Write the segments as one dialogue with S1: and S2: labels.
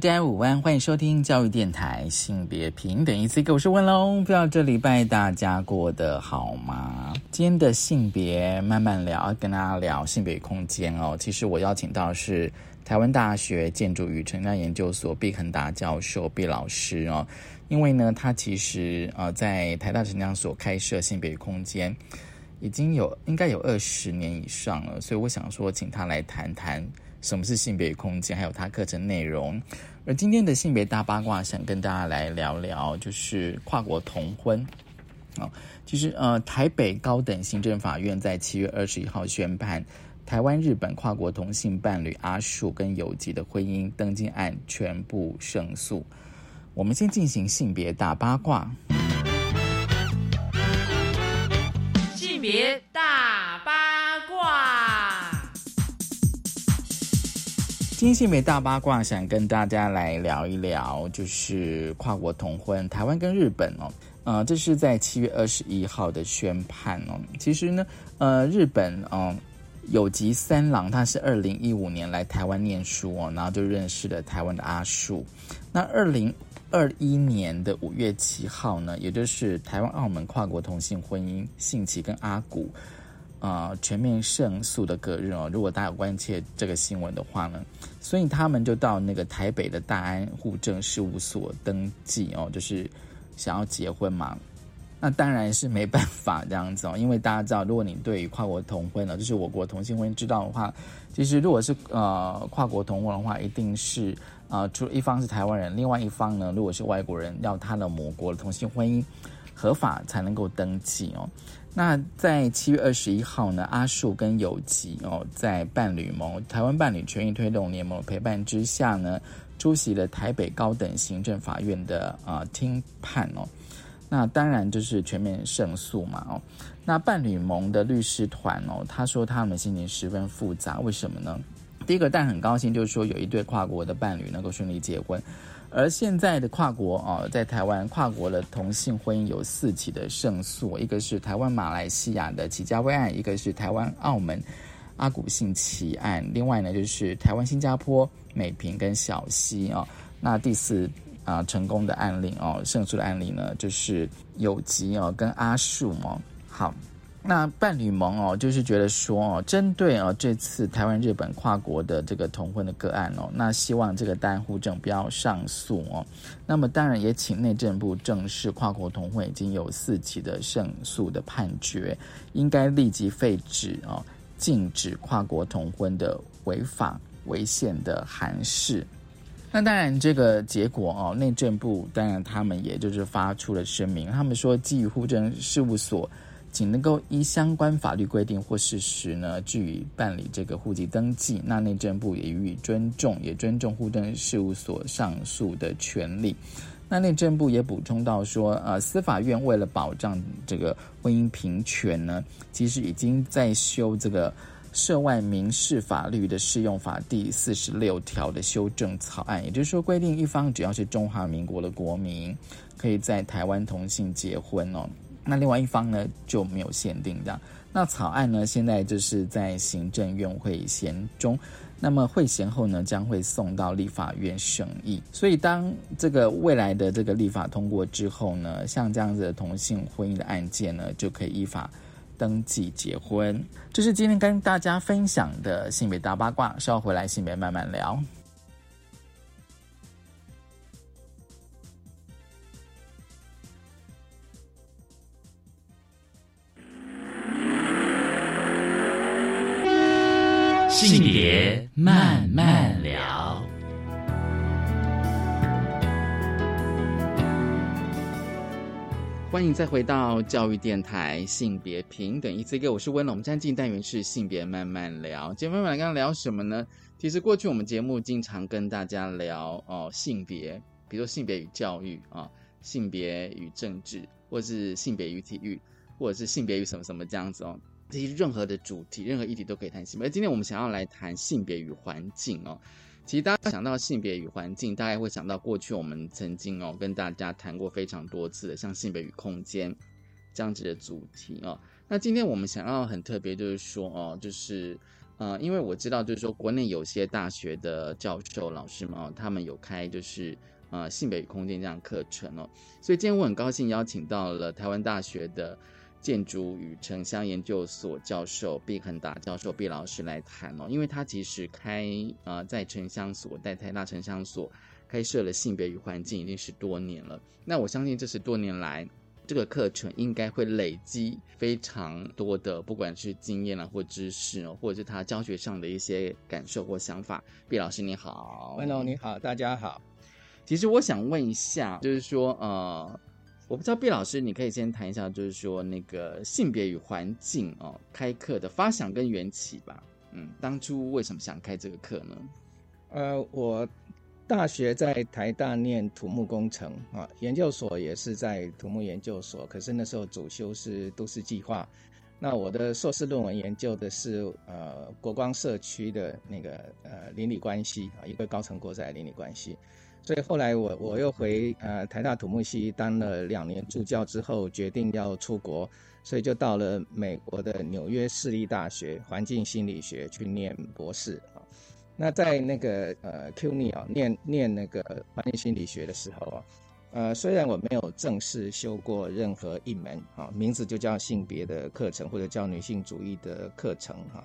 S1: 大家午安，欢迎收听教育电台性别平等一次个，我是温龙，不知道这礼拜大家过得好吗？今天的性别慢慢聊，跟大家聊性别空间哦。其实我邀请到是台湾大学建筑与城乡研究所毕恒达教授毕老师哦，因为呢，他其实呃在台大城乡所开设性别空间已经有应该有二十年以上了，所以我想说，请他来谈谈。什么是性别空间？还有它课程内容。而今天的性别大八卦，想跟大家来聊聊，就是跨国同婚。哦，其实呃，台北高等行政法院在七月二十一号宣判，台湾日本跨国同性伴侣阿树跟有吉的婚姻登记案全部胜诉。我们先进行性别大八卦。性别大八今天性别大八卦，想跟大家来聊一聊，就是跨国同婚，台湾跟日本哦，呃，这是在七月二十一号的宣判哦。其实呢，呃，日本哦，有吉三郎他是二零一五年来台湾念书哦，然后就认识了台湾的阿树。那二零二一年的五月七号呢，也就是台湾澳门跨国同性婚姻，性奇跟阿古。啊，全面胜诉的隔日哦，如果大家有关切这个新闻的话呢，所以他们就到那个台北的大安户政事务所登记哦，就是想要结婚嘛。那当然是没办法这样子哦，因为大家知道，如果你对于跨国同婚呢，就是我国同性婚姻知道的话，其实如果是呃跨国同婚的话，一定是啊，除了一方是台湾人，另外一方呢，如果是外国人，要他的母国的同性婚姻合法才能够登记哦。那在七月二十一号呢，阿树跟有吉哦，在伴侣盟台湾伴侣权益推动联盟陪伴之下呢，出席了台北高等行政法院的啊听判哦。那当然就是全面胜诉嘛哦。那伴侣盟的律师团哦，他说他们心情十分复杂，为什么呢？第一个，但很高兴，就是说有一对跨国的伴侣能够顺利结婚。而现在的跨国啊，在台湾跨国的同性婚姻有四起的胜诉，一个是台湾马来西亚的齐家威案，一个是台湾澳门阿古信奇案，另外呢就是台湾新加坡美平跟小西啊。那第四啊成功的案例哦，胜诉的案例呢就是有吉哦跟阿树哦，好。那伴侣盟哦，就是觉得说哦，针对哦这次台湾日本跨国的这个同婚的个案哦，那希望这个单户证不要上诉哦。那么当然也请内政部正式跨国同婚已经有四起的胜诉的判决，应该立即废止哦，禁止跨国同婚的违法违宪的函释。那当然这个结果哦，内政部当然他们也就是发出了声明，他们说基于户政事务所。仅能够依相关法律规定或事实呢，据以办理这个户籍登记。那内政部也予以尊重，也尊重户政事务所上诉的权利。那内政部也补充到说，呃，司法院为了保障这个婚姻平权呢，其实已经在修这个涉外民事法律的适用法第四十六条的修正草案，也就是说，规定一方只要是中华民国的国民，可以在台湾同性结婚哦。那另外一方呢就没有限定这样。那草案呢现在就是在行政院会衔中，那么会衔后呢将会送到立法院审议。所以当这个未来的这个立法通过之后呢，像这样子的同性婚姻的案件呢就可以依法登记结婚。这是今天跟大家分享的性别大八卦，稍后回来性别慢慢聊。性别慢慢聊，欢迎再回到教育电台性别平等一次一个，我是温龙。我们今天进单元是性别慢慢聊，今天慢慢聊，刚刚聊什么呢？其实过去我们节目经常跟大家聊哦，性别，比如说性别与教育啊，
S2: 性别与政治，或是性别与体育，或者是性别与什么什么这样子哦。这些任何的主题、任何议题都可以谈性别。而今天我们想要来谈性别与环境哦。其实大家想到性别与环境，大概会想到过去我们曾经哦跟大家谈过非常多次的，像性别与空间这样子的主题哦。那今天我们想要很特别，就是说哦，就是呃，因为我知道，就是说国内有些大学的教授老师们哦，他们有开就是呃性别与空间这样课程哦，所以今天我很高兴邀请到了台湾大学的。建筑与城乡研究所教授毕恒达教授毕老师来谈哦，因为他其实开呃在城乡所在台大城乡所开设了性别与环境已经十多年了。那我相信这十多年来，这个课程应该会累积非常多的，不管是经验啊或知识哦，或者是他教学上的一些感受或想法。毕老师你好
S3: ，Hello 你好，大家好。
S2: 其实我想问一下，就是说呃。我不知道毕老师，你可以先谈一下，就是说那个性别与环境哦，开课的发想跟缘起吧。嗯，当初为什么想开这个课呢？
S3: 呃，我大学在台大念土木工程啊，研究所也是在土木研究所，可是那时候主修是都市计划。那我的硕士论文研究的是呃国光社区的那个呃邻里关系啊，一个高层国宅邻里关系。所以后来我我又回呃台大土木系当了两年助教之后，决定要出国，所以就到了美国的纽约市立大学环境心理学去念博士啊。那在那个呃 CUNY 啊念念那个环境心理学的时候啊，呃虽然我没有正式修过任何一门啊，名字就叫性别的课程或者叫女性主义的课程哈。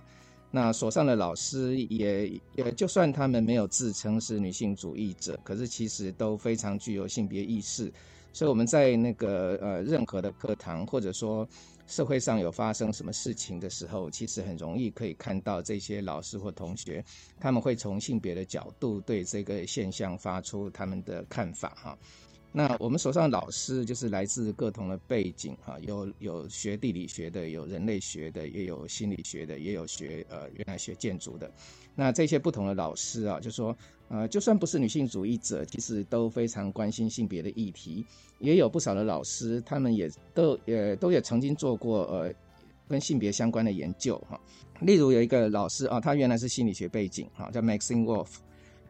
S3: 那所上的老师也也，就算他们没有自称是女性主义者，可是其实都非常具有性别意识。所以我们在那个呃任何的课堂，或者说社会上有发生什么事情的时候，其实很容易可以看到这些老师或同学，他们会从性别的角度对这个现象发出他们的看法哈。那我们手上老师就是来自各同的背景哈，有有学地理学的，有人类学的，也有心理学的，也有学呃原来学建筑的。那这些不同的老师啊，就说呃，就算不是女性主义者，其实都非常关心性别的议题。也有不少的老师，他们也都也都也曾经做过呃跟性别相关的研究哈。例如有一个老师啊，他原来是心理学背景哈，叫 Maxine Wolf。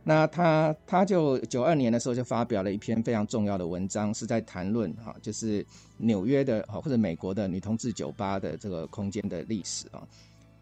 S3: 那他他就九二年的时候就发表了一篇非常重要的文章，是在谈论哈，就是纽约的哈或者美国的女同志酒吧的这个空间的历史啊。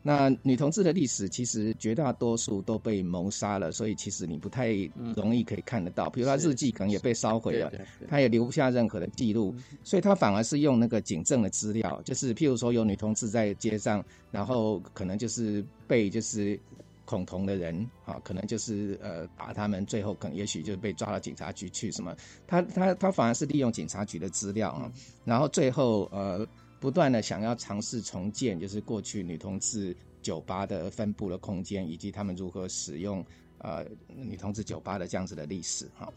S3: 那女同志的历史其实绝大多数都被谋杀了，所以其实你不太容易可以看得到。比如他日记可能也被烧毁了，他也留不下任何的记录，所以他反而是用那个警政的资料，就是譬如说有女同志在街上，然后可能就是被就是。恐同的人啊，可能就是呃，把他们最后可能也许就被抓到警察局去什么？他他他反而是利用警察局的资料啊，然后最后呃，不断的想要尝试重建，就是过去女同志酒吧的分布的空间，以及他们如何使用呃女同志酒吧的这样子的历史哈。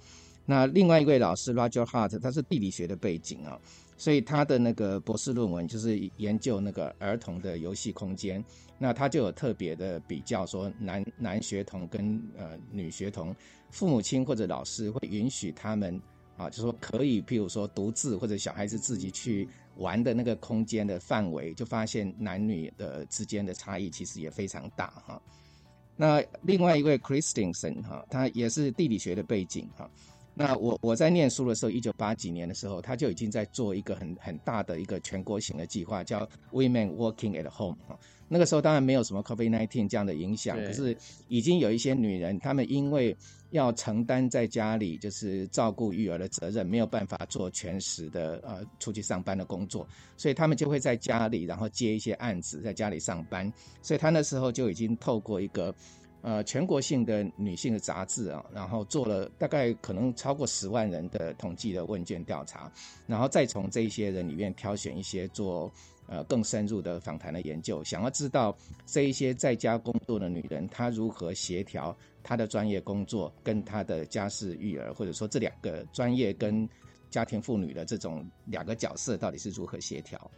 S3: 那另外一位老师 Roger Hart，他是地理学的背景啊。所以他的那个博士论文就是研究那个儿童的游戏空间，那他就有特别的比较说男男学童跟呃女学童，父母亲或者老师会允许他们啊，就说可以，譬如说独自或者小孩子自己去玩的那个空间的范围，就发现男女的之间的差异其实也非常大哈。那另外一位 Christensen 哈，他也是地理学的背景哈。那我我在念书的时候，一九八几年的时候，他就已经在做一个很很大的一个全国型的计划，叫 Women Working at Home 啊。那个时候当然没有什么 COVID-19 这样的影响，可是已经有一些女人，她们因为要承担在家里就是照顾育儿的责任，没有办法做全时的呃出去上班的工作，所以她们就会在家里，然后接一些案子，在家里上班。所以她那时候就已经透过一个。呃，全国性的女性的杂志啊，然后做了大概可能超过十万人的统计的问卷调查，然后再从这些人里面挑选一些做呃更深入的访谈的研究，想要知道这一些在家工作的女人，她如何协调她的专业工作跟她的家事育儿，或者说这两个专业跟家庭妇女的这种两个角色到底是如何协调。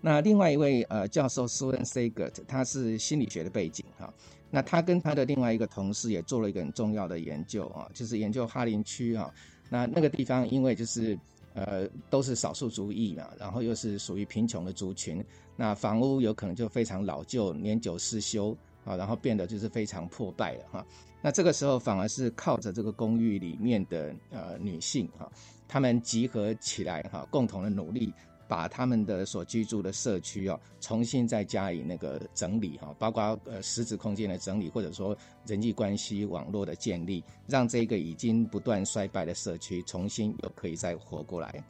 S3: 那另外一位呃教授 Susan Sagert，他是心理学的背景哈。那他跟他的另外一个同事也做了一个很重要的研究啊，就是研究哈林区啊。那那个地方因为就是呃，都是少数族裔嘛，然后又是属于贫穷的族群，那房屋有可能就非常老旧、年久失修啊，然后变得就是非常破败了哈。那这个时候反而是靠着这个公寓里面的呃女性哈，她们集合起来哈，共同的努力。把他们的所居住的社区哦，重新再加以那个整理哈，包括呃实质空间的整理，或者说人际关系网络的建立，让这个已经不断衰败的社区重新又可以再活过来。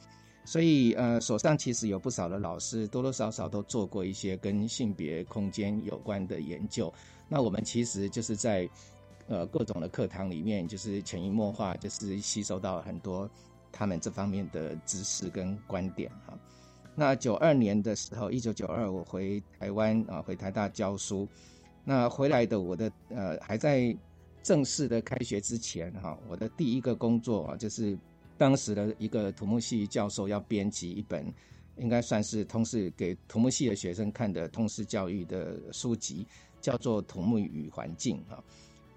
S3: 所以呃，手上其实有不少的老师，多多少少都做过一些跟性别空间有关的研究。那我们其实就是在呃各种的课堂里面，就是潜移默化，就是吸收到很多他们这方面的知识跟观点哈。那九二年的时候，一九九二，我回台湾啊，回台大教书。那回来的我的呃，还在正式的开学之前哈，我的第一个工作啊，就是当时的一个土木系教授要编辑一本，应该算是通识给土木系的学生看的通识教育的书籍，叫做《土木与环境》哈。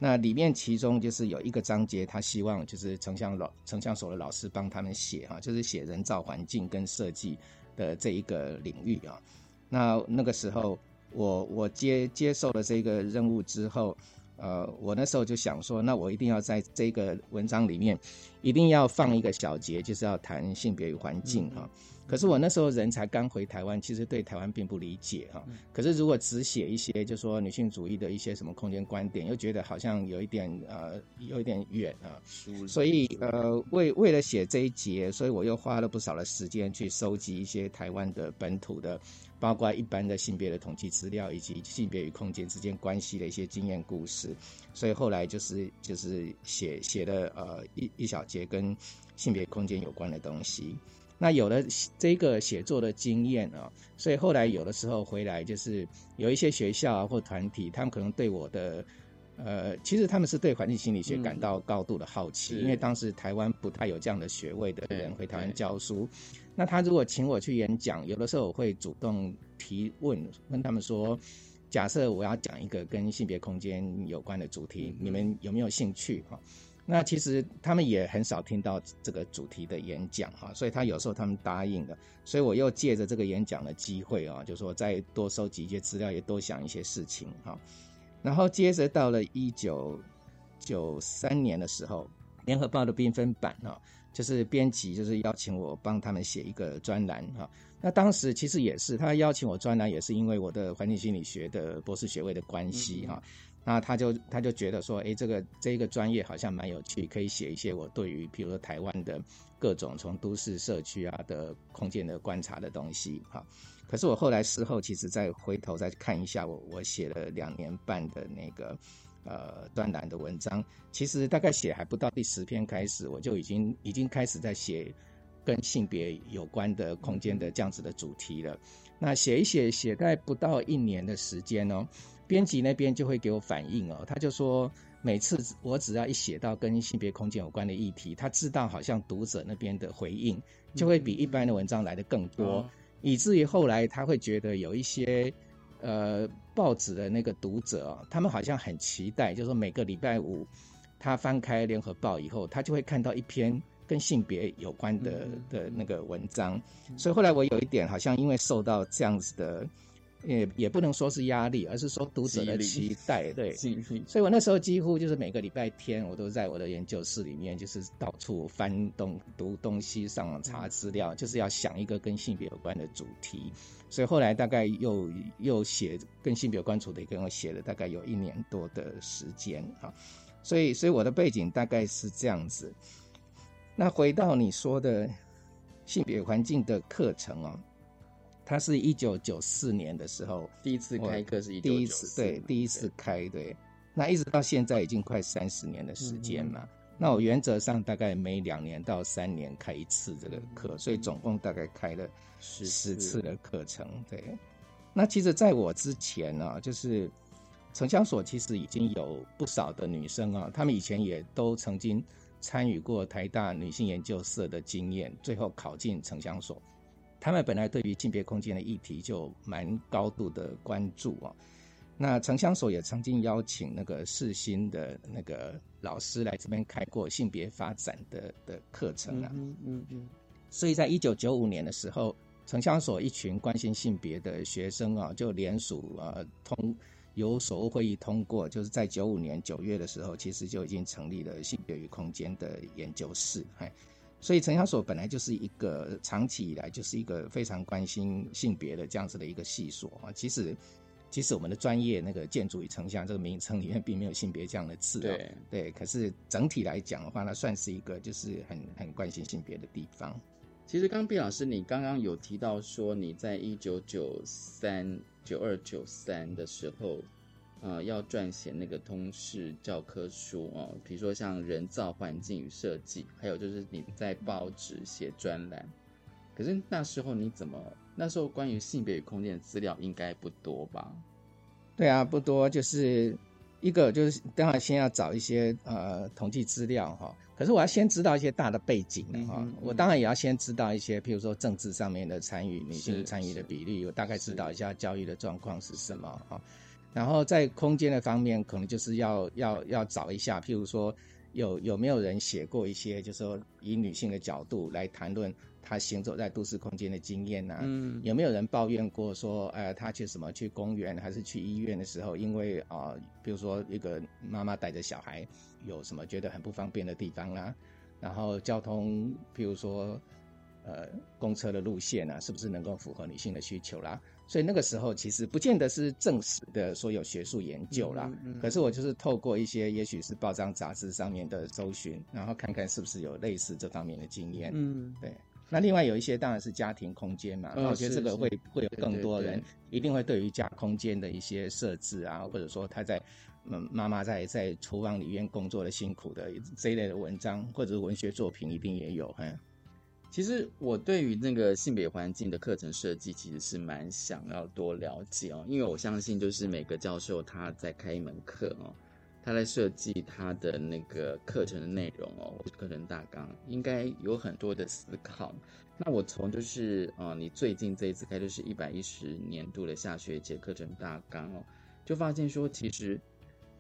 S3: 那里面其中就是有一个章节，他希望就是城乡老城乡所的老师帮他们写哈，就是写人造环境跟设计。的这一个领域啊，那那个时候我我接接受了这个任务之后，呃，我那时候就想说，那我一定要在这个文章里面，一定要放一个小节，就是要谈性别与环境啊。可是我那时候人才刚回台湾，其实对台湾并不理解哈。可是如果只写一些，就说女性主义的一些什么空间观点，又觉得好像有一点呃，有一点远啊。所以呃，为为了写这一节，所以我又花了不少的时间去收集一些台湾的本土的，包括一般的性别的统计资料，以及性别与空间之间关系的一些经验故事。所以后来就是就是写写了呃一一小节跟性别空间有关的东西。那有了这个写作的经验啊，所以后来有的时候回来，就是有一些学校啊或团体，他们可能对我的，呃，其实他们是对环境心理学感到高度的好奇，因为当时台湾不太有这样的学位的人回台湾教书。那他如果请我去演讲，有的时候我会主动提问，问他们说，假设我要讲一个跟性别空间有关的主题，你们有没有兴趣？哈。那其实他们也很少听到这个主题的演讲哈，所以他有时候他们答应了，所以我又借着这个演讲的机会啊，就说再多收集一些资料，也多想一些事情哈。然后接着到了一九九三年的时候，《联合报》的缤纷版啊，就是编辑就是邀请我帮他们写一个专栏哈。那当时其实也是他邀请我专栏，也是因为我的环境心理学的博士学位的关系哈。那他就他就觉得说，哎，这个这个专业好像蛮有趣，可以写一些我对于，比如说台湾的各种从都市社区啊的空间的观察的东西，哈。可是我后来事后其实再回头再看一下，我我写了两年半的那个呃专栏的文章，其实大概写还不到第十篇开始，我就已经已经开始在写跟性别有关的空间的这样子的主题了。那写一写，写在不到一年的时间哦。编辑那边就会给我反应哦，他就说每次我只要一写到跟性别空间有关的议题，他知道好像读者那边的回应就会比一般的文章来的更多，以至于后来他会觉得有一些呃报纸的那个读者，他们好像很期待，就是说每个礼拜五他翻开联合报以后，他就会看到一篇跟性别有关的的那个文章，所以后来我有一点好像因为受到这样子的。也也不能说是压力，而是说读者的期待，对。所以我那时候几乎就是每个礼拜天，我都在我的研究室里面，就是到处翻东读东西，上网查资料，就是要想一个跟性别有关的主题。所以后来大概又又写跟性别有关主题，跟我写了大概有一年多的时间啊。所以所以我的背景大概是这样子。那回到你说的性别环境的课程哦。他是一九九四年的时候
S2: 第一次开课，是
S3: 第一次对第一次开对，那一直到现在已经快三十年的时间嘛。那我原则上大概每两年到三年开一次这个课，所以总共大概开了十十次的课程。对，那其实在我之前呢，就是城乡所其实已经有不少的女生啊，她们以前也都曾经参与过台大女性研究社的经验，最后考进城乡所。他们本来对于性别空间的议题就蛮高度的关注啊。那城乡所也曾经邀请那个世新的那个老师来这边开过性别发展的的课程啊。嗯嗯嗯。所以在一九九五年的时候，城乡所一群关心性别的学生啊，就联署啊通由所务会议通过，就是在九五年九月的时候，其实就已经成立了性别与空间的研究室。哎，所以城乡所本来就是一个长期以来就是一个非常关心性别的这样子的一个系所啊。其实，其实我们的专业那个建筑与城乡这个名称里面并没有性别这样的字。
S2: 对
S3: 对，可是整体来讲的话，它算是一个就是很很关心性别的地方。
S2: 其实，刚毕老师，你刚刚有提到说，你在一九九三、九二、九三的时候，呃，要撰写那个通识教科书哦，比如说像人造环境与设计，还有就是你在报纸写专栏。可是那时候你怎么？那时候关于性别与空间的资料应该不多吧？
S3: 对啊，不多，就是一个就是当然先要找一些呃统计资料哈。可是我要先知道一些大的背景的哈，我当然也要先知道一些，譬如说政治上面的参与，女性参与的比例，我大概知道一下教育的状况是什么哈。然后在空间的方面，可能就是要要要找一下，譬如说有有没有人写过一些，就是说以女性的角度来谈论她行走在都市空间的经验呐？嗯，有没有人抱怨过说，呃，她去什么去公园还是去医院的时候，因为啊，比如说一个妈妈带着小孩。有什么觉得很不方便的地方啦？然后交通，譬如说，呃，公车的路线啊，是不是能够符合女性的需求啦？所以那个时候其实不见得是正式的说有学术研究啦。可是我就是透过一些也许是报章杂志上面的搜寻，然后看看是不是有类似这方面的经验。嗯，对。那另外有一些当然是家庭空间嘛，我觉得这个会会有更多人一定会对于家空间的一些设置啊，或者说他在。嗯，妈妈在在厨房里面工作的辛苦的这一类的文章或者是文学作品一定也有哈。
S2: 其实我对于那个性别环境的课程设计其实是蛮想要多了解哦，因为我相信就是每个教授他在开一门课哦，他在设计他的那个课程的内容哦，课程大纲应该有很多的思考。那我从就是呃，你最近这一次开就是一百一十年度的下学期课程大纲哦，就发现说其实。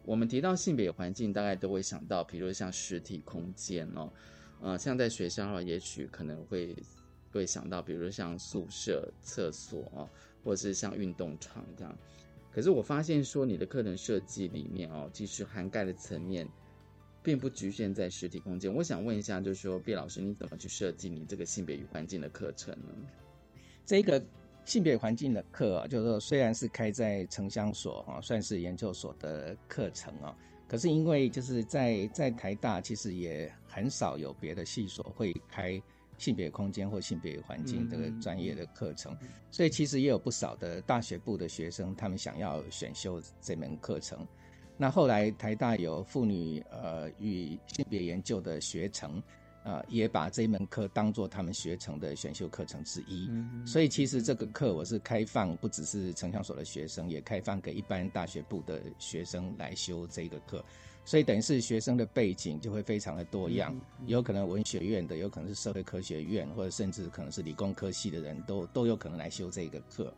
S2: 我们提到性别环境，大概都会想到，比如像实体空间哦，呃，像在学校也许可能会会想到，比如像宿舍、厕所哦，或者是像运动场这样。可是我发现说，你的课程设计里面哦，其实涵盖的层面并不局限在实体空间。我想问一下，就是说，毕老师，你怎么去设计你这个性别与环境的课程呢？
S3: 这个。性别环境的课啊，就是说虽然是开在城乡所啊，算是研究所的课程啊，可是因为就是在在台大，其实也很少有别的系所会开性别空间或性别环境这个专业的课程，所以其实也有不少的大学部的学生，他们想要选修这门课程。那后来台大有妇女呃与性别研究的学程。啊，也把这一门课当做他们学程的选修课程之一，所以其实这个课我是开放，不只是城乡所的学生，也开放给一般大学部的学生来修这个课，所以等于是学生的背景就会非常的多样，有可能文学院的，有可能是社会科学院，或者甚至可能是理工科系的人都都有可能来修这个课。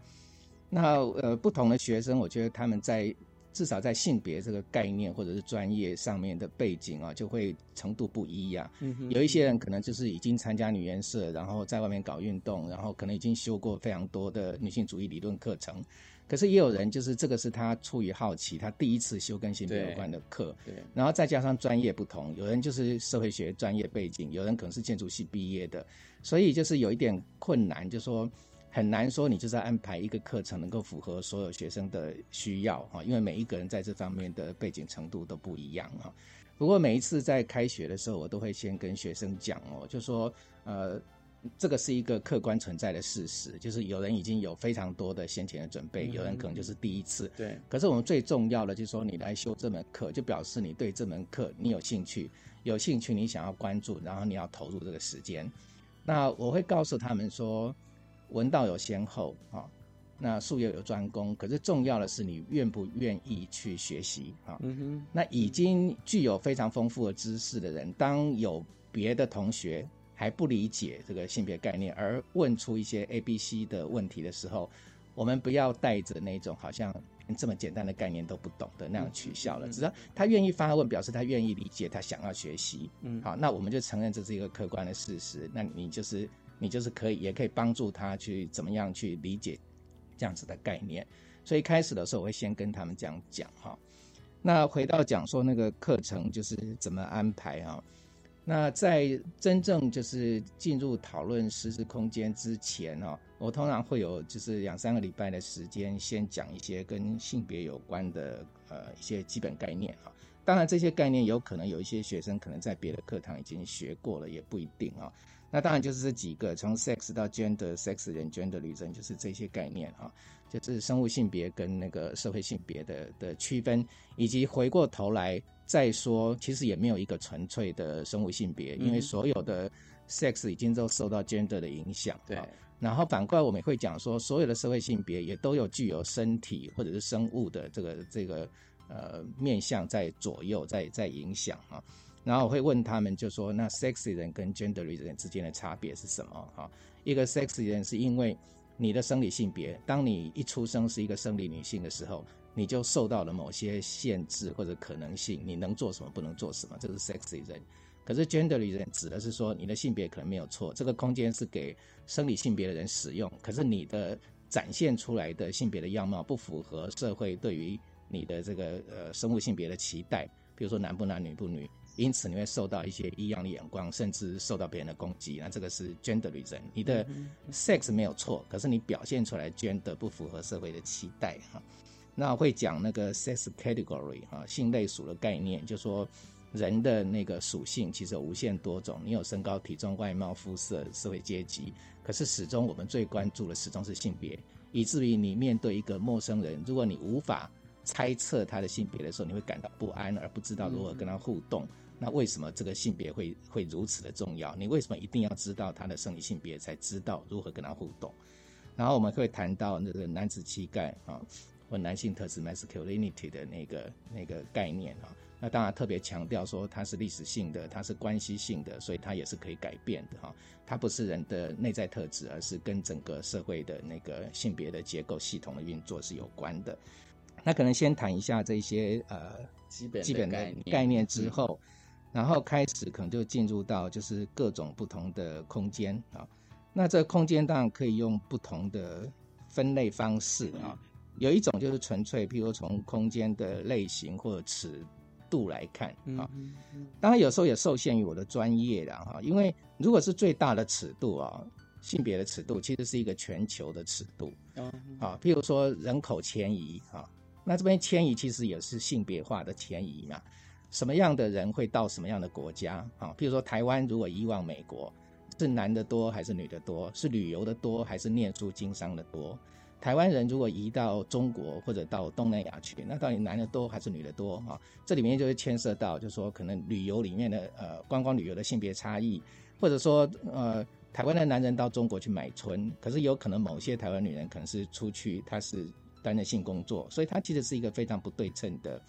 S3: 那呃，不同的学生，我觉得他们在。至少在性别这个概念或者是专业上面的背景啊，就会程度不一样。有一些人可能就是已经参加女研社，然后在外面搞运动，然后可能已经修过非常多的女性主义理论课程。可是也有人就是这个是他出于好奇，他第一次修跟性别有关的课。对。然后再加上专业不同，有人就是社会学专业背景，有人可能是建筑系毕业的，所以就是有一点困难，就说。很难说，你就是要安排一个课程能够符合所有学生的需要哈，因为每一个人在这方面的背景程度都不一样哈。不过每一次在开学的时候，我都会先跟学生讲哦，就说呃，这个是一个客观存在的事实，就是有人已经有非常多的先前的准备，有人可能就是第一次。
S2: 对。
S3: 可是我们最重要的就是说，你来修这门课，就表示你对这门课你有兴趣，有兴趣你想要关注，然后你要投入这个时间。那我会告诉他们说。文道有先后啊，那术业有专攻，可是重要的是你愿不愿意去学习啊。嗯哼，那已经具有非常丰富的知识的人，当有别的同学还不理解这个性别概念，而问出一些 A、B、C 的问题的时候，我们不要带着那种好像这么简单的概念都不懂的那样取笑了。只要他愿意发问，表示他愿意理解，他想要学习。嗯，好，那我们就承认这是一个客观的事实。那你就是。你就是可以，也可以帮助他去怎么样去理解这样子的概念。所以开始的时候，我会先跟他们这样讲哈。那回到讲说那个课程就是怎么安排啊？那在真正就是进入讨论实质空间之前哦，我通常会有就是两三个礼拜的时间，先讲一些跟性别有关的呃一些基本概念啊。当然这些概念有可能有一些学生可能在别的课堂已经学过了，也不一定啊。那当然就是这几个，从 sex 到 gender，sex 人 gender 女人，就是这些概念啊。就是生物性别跟那个社会性别的的区分，以及回过头来再说，其实也没有一个纯粹的生物性别，因为所有的 sex 已经都受到 gender 的影响。
S2: 对。
S3: 然后反过来，我们会讲说，所有的社会性别也都有具有身体或者是生物的这个这个呃面向在左右，在在影响啊。然后我会问他们，就说那 sexy 人跟 gender 人之间的差别是什么？哈，一个 sexy 人是因为你的生理性别，当你一出生是一个生理女性的时候，你就受到了某些限制或者可能性，你能做什么，不能做什么，这是 sexy 人。可是 gender 人指的是说，你的性别可能没有错，这个空间是给生理性别的人使用，可是你的展现出来的性别的样貌不符合社会对于你的这个呃生物性别的期待，比如说男不男女不女。因此你会受到一些异样的眼光，甚至受到别人的攻击。那这个是 gender reason，你的 sex 没有错，可是你表现出来 gender 不符合社会的期待哈。那会讲那个 sex category 哈，性类属的概念，就说人的那个属性其实有无限多种，你有身高、体重、外貌、肤色、社会阶级，可是始终我们最关注的始终是性别，以至于你面对一个陌生人，如果你无法猜测他的性别的时候，你会感到不安，而不知道如何跟他互动。那为什么这个性别会会如此的重要？你为什么一定要知道他的生理性别，才知道如何跟他互动？然后我们会谈到那个男子气概啊，或男性特质 （masculinity） 的那个那个概念啊。那当然特别强调说，它是历史性的，它是关系性的，所以它也是可以改变的哈。它不是人的内在特质，而是跟整个社会的那个性别的结构系统的运作是有关的。那可能先谈一下这些呃
S2: 基本
S3: 基本的概念之后。然后开始可能就进入到就是各种不同的空间啊，那这个空间当然可以用不同的分类方式啊，有一种就是纯粹，譬如从空间的类型或者尺度来看啊，当然有时候也受限于我的专业的哈，因为如果是最大的尺度啊，性别的尺度其实是一个全球的尺度啊，譬如说人口迁移啊，那这边迁移其实也是性别化的迁移嘛。什么样的人会到什么样的国家啊？譬如说台湾，如果移往美国，是男的多还是女的多？是旅游的多还是念书经商的多？台湾人如果移到中国或者到东南亚去，那到底男的多还是女的多啊？这里面就会牵涉到，就是说可能旅游里面的呃观光旅游的性别差异，或者说呃台湾的男人到中国去买春，可是有可能某些台湾女人可能是出去，她是担任性工作，所以它其实是一个非常不对称的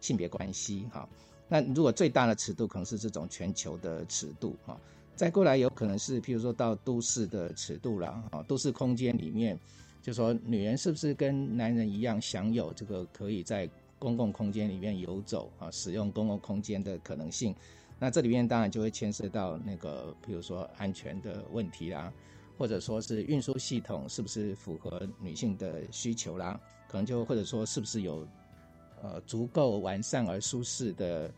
S3: 性别关系哈。那如果最大的尺度可能是这种全球的尺度啊，再过来有可能是譬如说到都市的尺度了啊，都市空间里面，就说女人是不是跟男人一样享有这个可以在公共空间里面游走啊，使用公共空间的可能性？那这里面当然就会牵涉到那个譬如说安全的问题啦，或者说是运输系统是不是符合女性的需求啦，可能就或者说是不是有。呃，足够完善而舒适的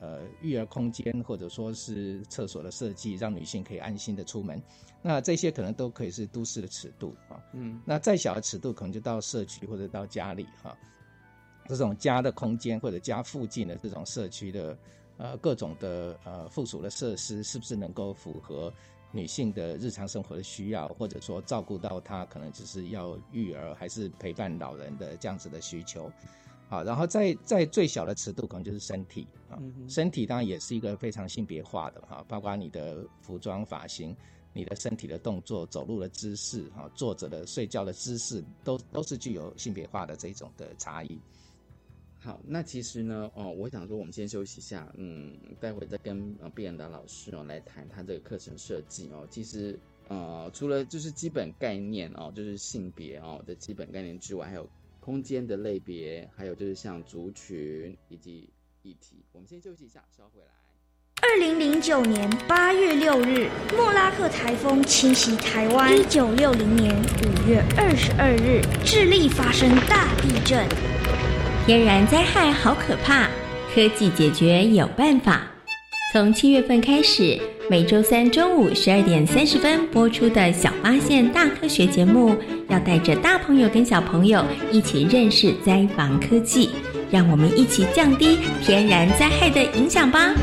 S3: 呃育儿空间，或者说是厕所的设计，让女性可以安心的出门。那这些可能都可以是都市的尺度啊。嗯，那再小的尺度，可能就到社区或者到家里哈。这种家的空间或者家附近的这种社区的呃各种的呃附属的设施，是不是能够符合女性的日常生活的需要，或者说照顾到她可能只是要育儿还是陪伴老人的这样子的需求？好，然后在在最小的尺度，可能就是身体啊，身体当然也是一个非常性别化的哈，包括你的服装、发型、你的身体的动作、走路的姿势哈，坐着的、睡觉的姿势，都都是具有性别化的这种的差异。
S2: 好，那其实呢，哦，我想说，我们先休息一下，嗯，待会再跟呃毕彦达老师哦来谈他这个课程设计哦。其实呃，除了就是基本概念哦，就是性别哦的基本概念之外，还有。空间的类别，还有就是像族群以及议题，我们先休息一下，稍回来。
S4: 二零零九年八月六日，莫拉克台风侵袭台湾。一九六零年五月二十二日，智利发生大地震。
S5: 天然灾害好可怕，科技解决有办法。从七月份开始，每周三中午十二点三十分播出的《小发现大科学》节目，要带着大朋友跟小朋友一起认识灾防科技，让我们一起降低天然灾害的影响吧。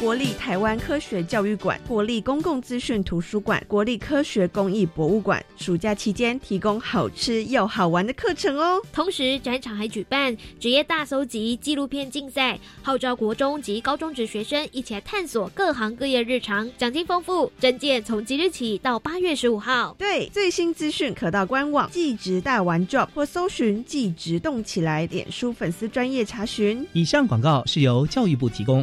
S6: 国立台湾科学教育馆、国立公共资讯图书馆、国立科学工艺博物馆，暑假期间提供好吃又好玩的课程哦。
S7: 同时，展场还举办职业大搜集纪录片竞赛，号召国中及高中职学生一起来探索各行各业日常，奖金丰富。证件从即日起到八月十五号。
S6: 对，最新资讯可到官网“技职大玩 Job” 或搜寻“技职动起来”脸书粉丝专业查询。
S8: 以上广告是由教育部提供。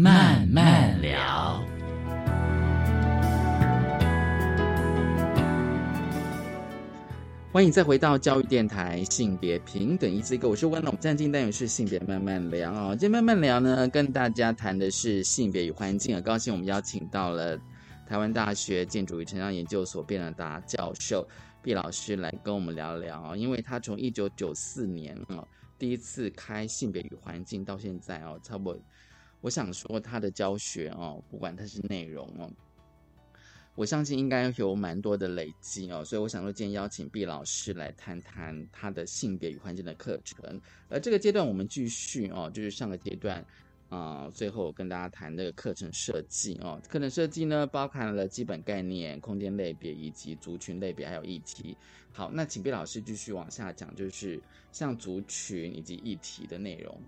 S2: 慢慢聊欢迎再回到教育电台，性别平等一字一个，我是温龙。站进单元是性别慢慢聊啊，今天慢慢聊呢，跟大家谈的是性别与环境。很高兴我们邀请到了台湾大学建筑与城乡研究所卞仁达教授毕老师来跟我们聊聊啊，因为他从一九九四年啊第一次开性别与环境到现在哦，差不多，我想说他的教学哦，不管他是内容哦。我相信应该有蛮多的累积哦，所以我想说今天邀请毕老师来谈谈他的性别与环境的课程。而这个阶段我们继续哦，就是上个阶段啊，最后跟大家谈这个课程设计哦。课程设计呢，包含了基本概念、空间类别以及族群类别，还有议题。好，那请毕老师继续往下讲，就是像族群以及议题的内容。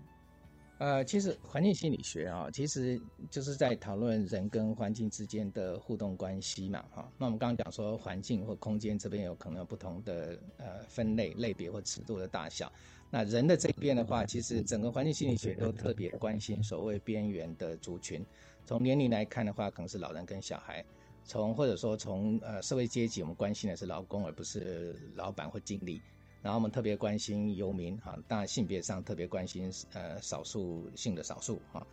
S3: 呃，其实环境心理学啊，其实就是在讨论人跟环境之间的互动关系嘛，哈。那我们刚刚讲说环境或空间这边有可能有不同的呃分类类别或尺度的大小。那人的这边的话，其实整个环境心理学都特别关心所谓边缘的族群。从年龄来看的话，可能是老人跟小孩；从或者说从呃社会阶级，我们关心的是劳工，而不是老板或经理。然后我们特别关心游民哈，当然性别上特别关心呃少数性的少数哈。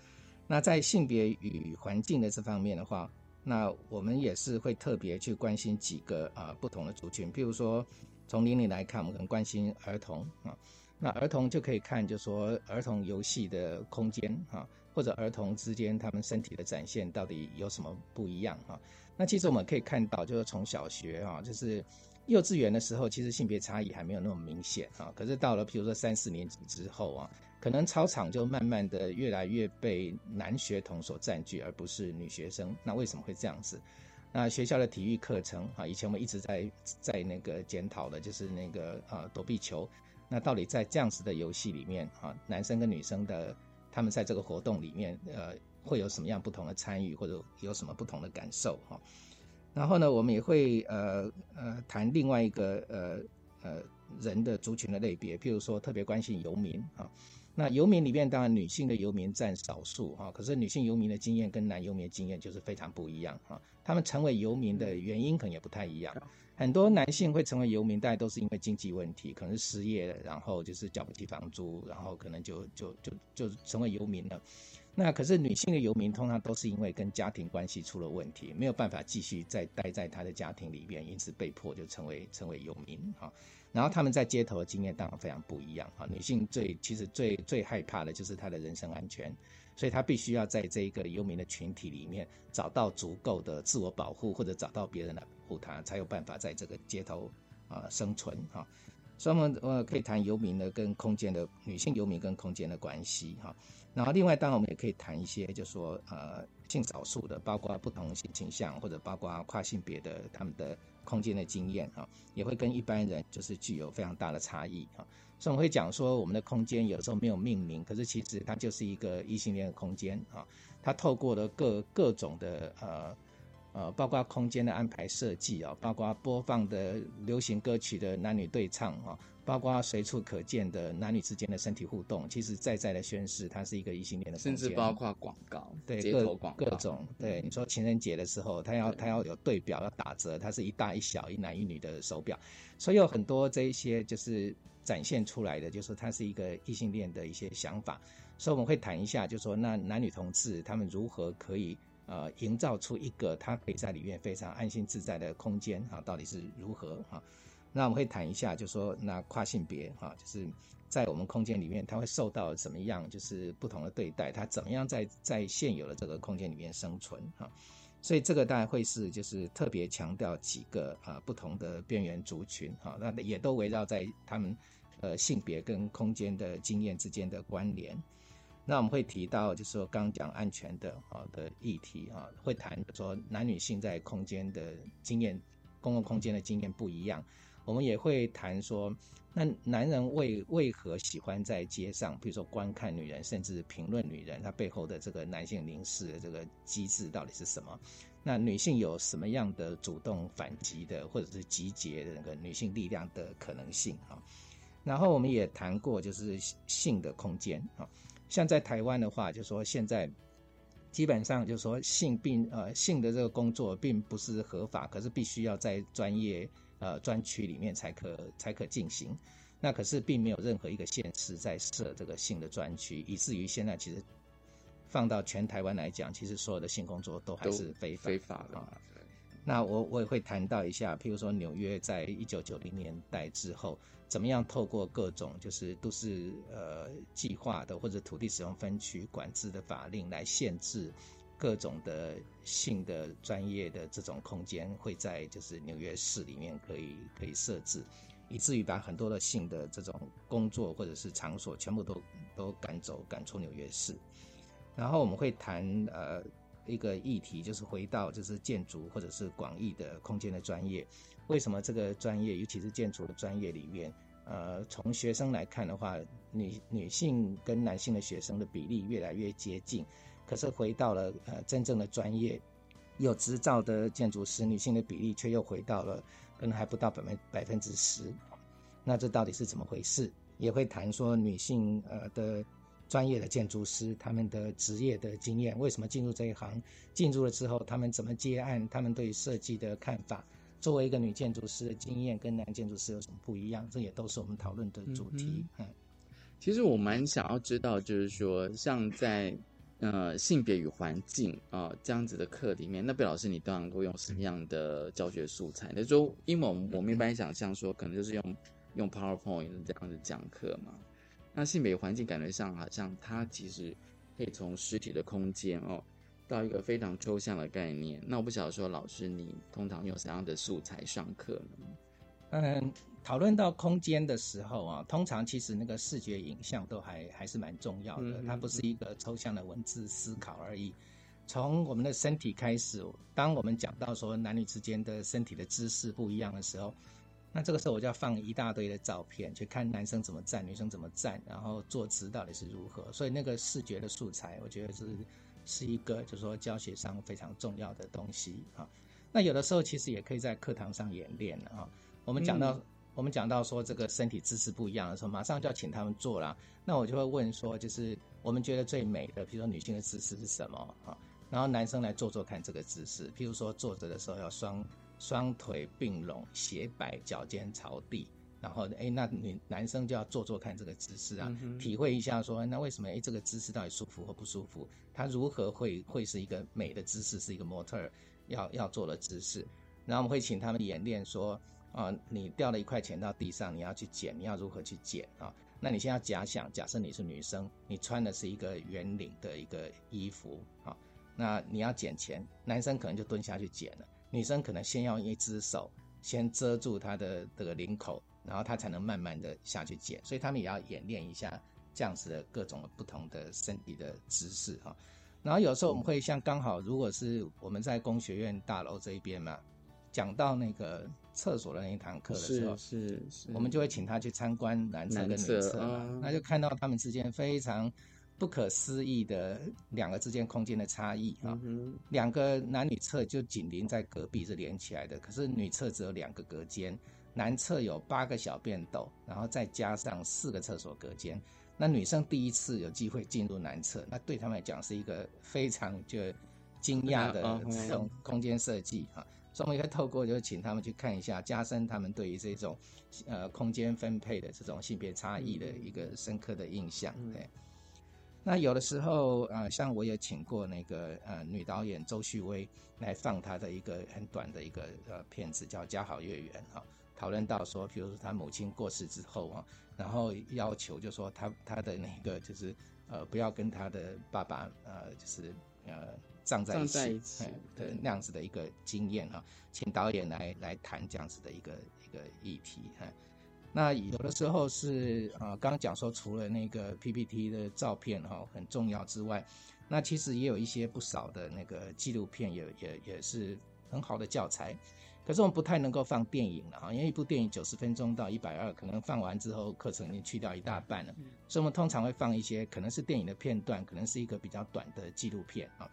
S3: 那在性别与环境的这方面的话，那我们也是会特别去关心几个啊不同的族群，譬如说从年龄来看，我们可能关心儿童啊。那儿童就可以看，就说儿童游戏的空间哈，或者儿童之间他们身体的展现到底有什么不一样哈。那其实我们可以看到，就是从小学啊，就是。幼稚园的时候，其实性别差异还没有那么明显啊。可是到了，譬如说三四年级之后啊，可能操场就慢慢的越来越被男学童所占据，而不是女学生。那为什么会这样子？那学校的体育课程啊，以前我们一直在在那个检讨的，就是那个啊躲避球。那到底在这样子的游戏里面啊，男生跟女生的他们在这个活动里面，呃，会有什么样不同的参与，或者有什么不同的感受哈？然后呢，我们也会呃呃谈另外一个呃呃人的族群的类别，譬如说特别关心游民啊。那游民里面当然女性的游民占少数哈，可是女性游民的经验跟男游民的经验就是非常不一样哈。他们成为游民的原因可能也不太一样。很多男性会成为游民，大概都是因为经济问题，可能是失业了，然后就是缴不起房租，然后可能就就就就成为游民了。那可是女性的游民通常都是因为跟家庭关系出了问题，没有办法继续再待在她的家庭里面，因此被迫就成为成为游民哈。然后他们在街头的经验当然非常不一样哈。女性最其实最最害怕的就是她的人身安全，所以她必须要在这一个游民的群体里面找到足够的自我保护，或者找到别人来保护她，才有办法在这个街头啊生存哈。所以我们呃可以谈游民的跟空间的女性游民跟空间的关系哈。然后另外当然我们也可以谈一些，就是说呃性少数的，包括不同性倾向或者包括跨性别的他们的空间的经验哈，也会跟一般人就是具有非常大的差异哈。所以我们会讲说我们的空间有时候没有命名，可是其实它就是一个异性恋的空间啊。它透过了各各种的呃。呃，包括空间的安排设计啊，包括播放的流行歌曲的男女对唱啊，包括随处可见的男女之间的身体互动，其实在在的宣示，它是一个异性恋的。
S2: 甚至包括广告，
S3: 对
S2: 各
S3: 各种，对你说情人节的时候，它要它要有对表要打折，它是一大一小一男一女的手表，所以有很多这一些就是展现出来的，就是它是一个异性恋的一些想法，所以我们会谈一下，就是说那男女同志他们如何可以。呃，营造出一个他可以在里面非常安心自在的空间啊，到底是如何哈？那我们会谈一下，就说那跨性别哈，就是在我们空间里面，他会受到怎么样，就是不同的对待，他怎么样在在现有的这个空间里面生存哈？所以这个大概会是就是特别强调几个啊不同的边缘族群哈，那也都围绕在他们呃性别跟空间的经验之间的关联。那我们会提到，就是说刚讲安全的啊的议题啊，会谈说男女性在空间的经验、公共空间的经验不一样。我们也会谈说，那男人为为何喜欢在街上，比如说观看女人，甚至评论女人，他背后的这个男性凝视的这个机制到底是什么？那女性有什么样的主动反击的，或者是集结的那个女性力量的可能性啊？然后我们也谈过，就是性的空间啊。像在台湾的话，就说现在基本上就说性并呃性的这个工作并不是合法，可是必须要在专业呃专区里面才可才可进行。那可是并没有任何一个县市在设这个性的专区，以至于现在其实放到全台湾来讲，其实所有的性工作都还是非
S2: 法非法的。
S3: 那我我也会谈到一下，譬如说纽约在一九九零年代之后，怎么样透过各种就是都是呃计划的或者土地使用分区管制的法令来限制各种的性的专业的这种空间会在就是纽约市里面可以可以设置，以至于把很多的性的这种工作或者是场所全部都都赶走赶出纽约市，然后我们会谈呃。一个议题就是回到就是建筑或者是广义的空间的专业，为什么这个专业，尤其是建筑的专业里面，呃，从学生来看的话，女女性跟男性的学生的比例越来越接近，可是回到了呃真正的专业，有执照的建筑师，女性的比例却又回到了可能还不到百分百分之十，那这到底是怎么回事？也会谈说女性呃的。专业的建筑师，他们的职业的经验，为什么进入这一行？进入了之后，他们怎么接案？他们对设计的看法，作为一个女建筑师的经验，跟男建筑师有什么不一样？这也都是我们讨论的主题。嗯，
S2: 其实我蛮想要知道，就是说，像在呃性别与环境啊这样子的课里面，那贝老师你当然会用什么样的教学素材？那就因为我们我们一般想象说，可能就是用用 PowerPoint 这样子讲课嘛。那性别与环境感觉上好像它其实可以从实体的空间哦，到一个非常抽象的概念。那我不晓得说老师你通常用什么样的素材上课呢？
S3: 嗯，讨论到空间的时候啊，通常其实那个视觉影像都还还是蛮重要的，它不是一个抽象的文字思考而已。从我们的身体开始，当我们讲到说男女之间的身体的姿势不一样的时候。那这个时候我就要放一大堆的照片，去看男生怎么站，女生怎么站，然后坐姿到底是如何。所以那个视觉的素材，我觉得是是一个，就是说教学上非常重要的东西啊。那有的时候其实也可以在课堂上演练了啊。我们讲到我们讲到说这个身体姿势不一样的时候，马上就要请他们做了。那我就会问说，就是我们觉得最美的，比如说女性的姿势是什么啊？然后男生来做做看这个姿势，譬如说坐着的时候要双。双腿并拢，斜摆，脚尖朝地。然后，哎，那女男生就要做做看这个姿势啊，体会一下说，那为什么哎这个姿势到底舒服或不舒服？它如何会会是一个美的姿势，是一个模特儿要要做的姿势？然后我们会请他们演练说，啊，你掉了一块钱到地上，你要去捡，你要如何去捡啊？那你现在假想，假设你是女生，你穿的是一个圆领的一个衣服啊，那你要捡钱，男生可能就蹲下去捡了，女生可能先用一只手先遮住他的这个领口。然后他才能慢慢的下去捡，所以他们也要演练一下这样子的各种不同的身体的姿势哈。然后有时候我们会像刚好如果是我们在工学院大楼这一边嘛，讲到那个厕所的那一堂课的时候，
S2: 是是，
S3: 我们就会请他去参观男厕跟女厕嘛，那就看到他们之间非常不可思议的两个之间空间的差异啊。两个男女厕就紧邻在隔壁是连起来的，可是女厕只有两个隔间。男厕有八个小便斗，然后再加上四个厕所隔间。那女生第一次有机会进入男厕，那对他们来讲是一个非常就惊讶的这种空间设计哈。所以我们可以透过就请他们去看一下，加深他们对于这种呃空间分配的这种性别差异的一个深刻的印象。对。那有的时候啊，像我也请过那个呃女导演周旭薇来放她的一个很短的一个呃片子，叫《家好月圆》哈。讨论到说，比如说他母亲过世之后啊，然后要求就说他他的那个就是呃不要跟他的爸爸呃就是呃葬在一起，对那样子的一个经验哈，请导演来来谈这样子的一个一个议题哈。那有的时候是啊刚刚讲说，除了那个 PPT 的照片哈很重要之外，那其实也有一些不少的那个纪录片也也也是很好的教材。可是我们不太能够放电影了哈，因为一部电影九十分钟到一百二，可能放完之后课程已经去掉一大半了，所以我们通常会放一些可能是电影的片段，可能是一个比较短的纪录片啊。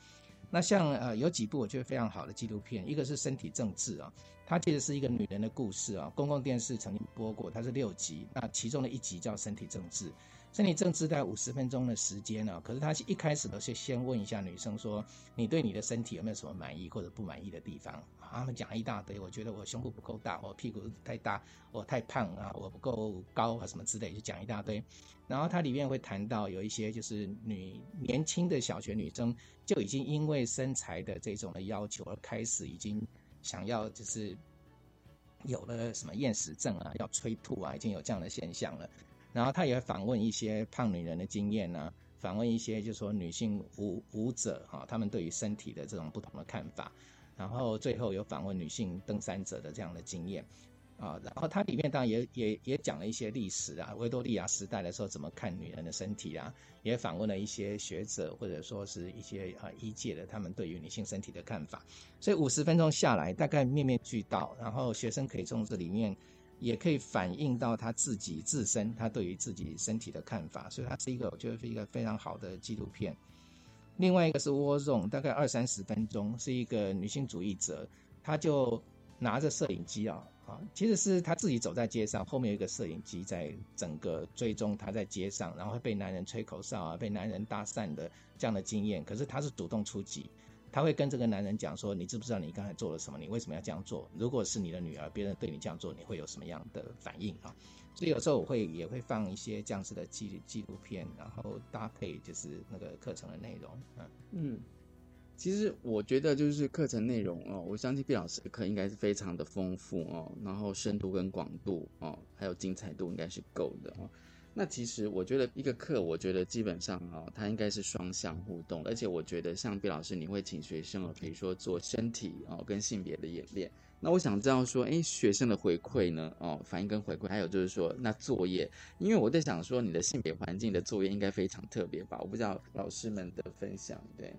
S3: 那像呃有几部我觉得非常好的纪录片，一个是《身体政治》啊，它其实是一个女人的故事啊，公共电视曾经播过，它是六集，那其中的一集叫《身体政治》。身体政治在五十分钟的时间呢，可是他一开始呢是先问一下女生说，你对你的身体有没有什么满意或者不满意的地方？他们讲一大堆，我觉得我胸部不够大，我屁股太大，我太胖啊，我不够高啊什么之类，就讲一大堆。然后它里面会谈到有一些就是女年轻的小学女生就已经因为身材的这种的要求而开始已经想要就是有了什么厌食症啊，要催吐啊，已经有这样的现象了。然后他也访问一些胖女人的经验呢，访问一些就是说女性舞舞者哈，他们对于身体的这种不同的看法，然后最后有访问女性登山者的这样的经验，啊，然后它里面当然也也也讲了一些历史啊，维多利亚时代的时候怎么看女人的身体啊，也访问了一些学者或者说是一些啊医界的他们对于女性身体的看法，所以五十分钟下来大概面面俱到，然后学生可以从这里面。也可以反映到他自己自身，他对于自己身体的看法，所以它是一个我觉得是一个非常好的纪录片。另外一个是《War Zone》，大概二三十分钟，是一个女性主义者，她就拿着摄影机啊啊，其实是她自己走在街上，后面有一个摄影机在整个追踪她在街上，然后被男人吹口哨啊，被男人搭讪的这样的经验，可是她是主动出击。他会跟这个男人讲说：“你知不知道你刚才做了什么？你为什么要这样做？如果是你的女儿，别人对你这样做，你会有什么样的反应啊？”所以有时候我会也会放一些这样子的纪纪录片，然后搭配就是那个课程的内容。嗯
S2: 嗯，其实我觉得就是课程内容哦，我相信毕老师的课应该是非常的丰富哦，然后深度跟广度哦，还有精彩度应该是够的哦。那其实我觉得一个课，我觉得基本上哈，它应该是双向互动，而且我觉得像毕老师，你会请学生哦，比如说做身体哦跟性别的演练。那我想知道说，哎，学生的回馈呢？哦，反应跟回馈，还有就是说，那作业，因为我在想说，你的性别环境的作业应该非常特别吧？我不知道老师们的分享，对，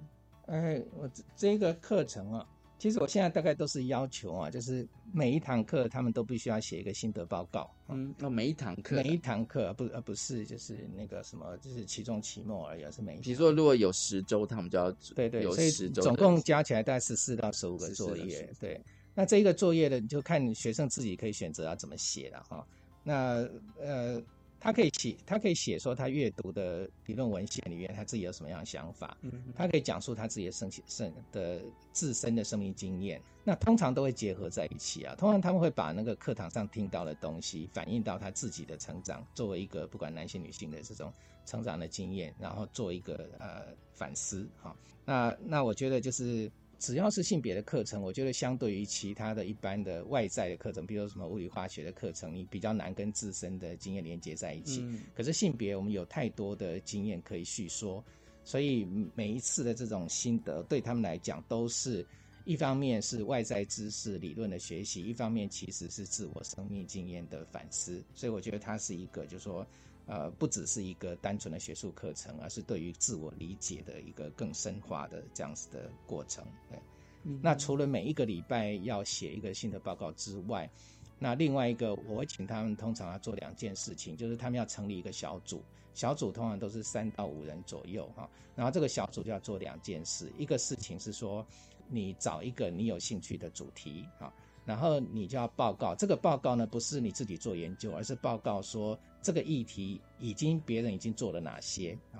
S3: 哎，我这这个课程啊。其实我现在大概都是要求啊，就是每一堂课他们都必须要写一个心得报告。
S2: 嗯，哦，每一堂课，
S3: 每一堂课不而不是就是那个什么，就是期中、期末而已，是每一。
S2: 比如说，如果有十周，他们就要
S3: 对对，
S2: 有十周，
S3: 总共加起来大概十四到十五个作业。对，那这一个作业呢，就看学生自己可以选择要怎么写了哈。那呃。他可以写，他可以写说他阅读的理论文献里面他自己有什么样的想法，
S2: 嗯
S3: 他可以讲述他自己的生生的自身的生命经验。那通常都会结合在一起啊，通常他们会把那个课堂上听到的东西反映到他自己的成长，作为一个不管男性女性的这种成长的经验，然后做一个呃反思哈。那那我觉得就是。只要是性别的课程，我觉得相对于其他的一般的外在的课程，比如说什么物理化学的课程，你比较难跟自身的经验连接在一起。
S2: 嗯
S3: 可是性别，我们有太多的经验可以叙说，所以每一次的这种心得对他们来讲，都是一方面是外在知识理论的学习，一方面其实是自我生命经验的反思。所以我觉得它是一个，就是说。呃，不只是一个单纯的学术课程，而是对于自我理解的一个更深化的这样子的过程。对，
S2: 嗯
S3: 那除了每一个礼拜要写一个新的报告之外，那另外一个我会请他们通常要做两件事情，就是他们要成立一个小组，小组通常都是三到五人左右哈。然后这个小组就要做两件事，一个事情是说你找一个你有兴趣的主题哈。然后你就要报告，这个报告呢不是你自己做研究，而是报告说这个议题已经别人已经做了哪些啊，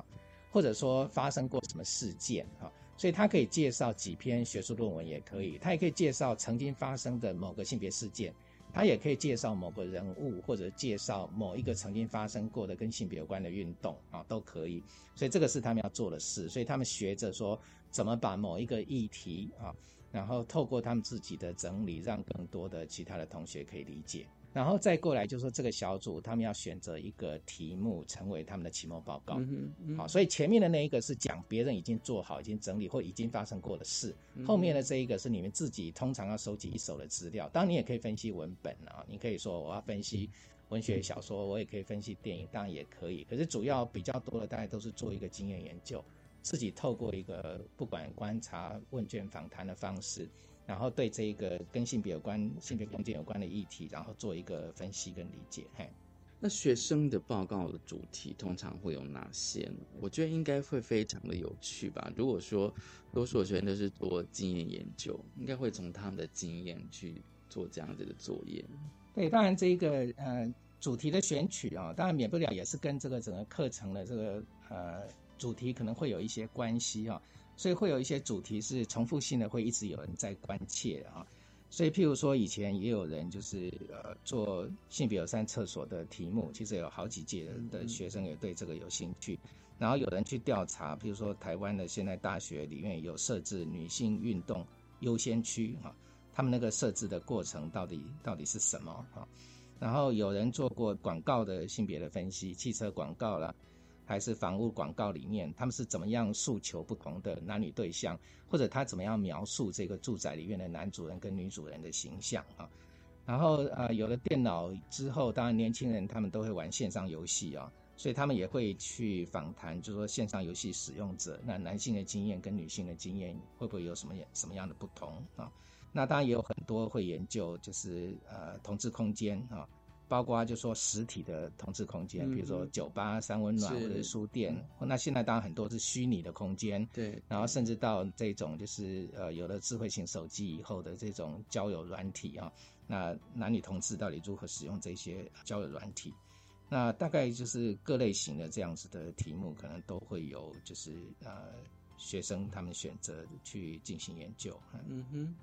S3: 或者说发生过什么事件啊，所以他可以介绍几篇学术论文也可以，他也可以介绍曾经发生的某个性别事件，他也可以介绍某个人物或者介绍某一个曾经发生过的跟性别有关的运动啊，都可以。所以这个是他们要做的事，所以他们学着说怎么把某一个议题啊。然后透过他们自己的整理，让更多的其他的同学可以理解。然后再过来就是说，这个小组他们要选择一个题目成为他们的期末报告。
S2: 嗯哼
S3: 好，所以前面的那一个是讲别人已经做好、已经整理或已经发生过的事，
S2: 嗯
S3: 后面的这一个是你们自己通常要收集一手的资料。当然，你也可以分析文本啊，你可以说我要分析文学小说，我也可以分析电影，当然也可以。可是主要比较多的，大概都是做一个经验研究。自己透过一个不管观察、问卷、访谈的方式，然后对这一个跟性别有关、性别空间有关的议题，然后做一个分析跟理解。嘿，
S2: 那学生的报告的主题通常会有哪些呢？我觉得应该会非常的有趣吧。如果说多数学生都是做经验研究，应该会从他们的经验去做这样子的作业。
S3: 对，当然这一个呃主题的选取啊，当然免不了也是跟这个整个课程的这个呃。主题可能会有一些关系哈，所以会有一些主题是重复性的，会一直有人在关切啊。所以，譬如说以前也有人就是呃做性别友善厕所的题目，其实有好几届的学生也对这个有兴趣。然后有人去调查，譬如说台湾的现在大学里面有设置女性运动优先区哈，他们那个设置的过程到底到底是什么哈？然后有人做过广告的性别的分析，汽车广告啦。还是房屋广告里面，他们是怎么样诉求不同的男女对象，或者他怎么样描述这个住宅里面的男主人跟女主人的形象啊？然后呃，有了电脑之后，当然年轻人他们都会玩线上游戏啊，所以他们也会去访谈，就是说线上游戏使用者，那男性的经验跟女性的经验会不会有什么什么样的不同啊？那当然也有很多会研究，就是呃同志空间啊。包括就说实体的同志空间，比如说酒吧、三温暖或者是书店。那现在当然很多是虚拟的空间，
S2: 对。
S3: 然后甚至到这种就是呃有了智慧型手机以后的这种交友软体啊，那男女同志到底如何使用这些交友软体？那大概就是各类型的这样子的题目，可能都会有就是呃学生他们选择去进行研究。
S2: 嗯哼，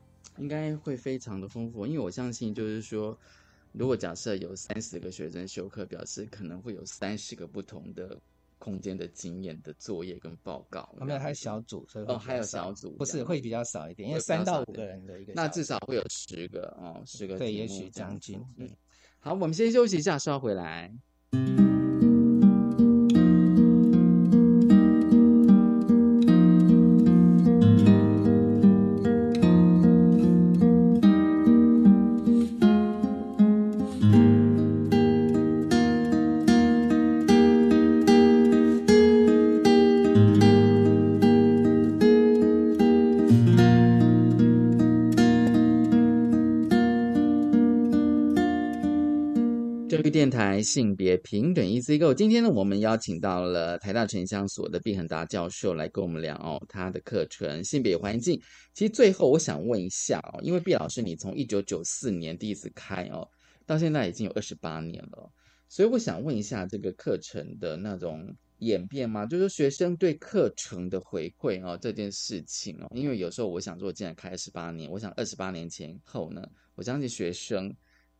S2: 应该会非常的丰富，因为我相信就是说。如果假设有三十个学生修课，表示可能会有三十个不同的空间的经验的作业跟报告。
S3: 我们还有小组，所以
S2: 哦还有小组，
S3: 不是会比较少一点，因为三到五个人的一个，
S2: 那至少会有十个哦，十个
S3: 对，也许将近。
S2: 嗯，好，我们先休息一下，稍后回来。电性别平等 Easy Go，今天呢，我们邀请到了台大城乡所的毕恒达教授来跟我们聊哦，他的课程性别环境。其实最后我想问一下哦，因为毕老师你从一九九四年第一次开哦，到现在已经有二十八年了，所以我想问一下，这个课程的那种演变吗？就是学生对课程的回馈哦，这件事情哦，因为有时候我想说，既然开了十八年，我想二十八年前后呢，我相信学生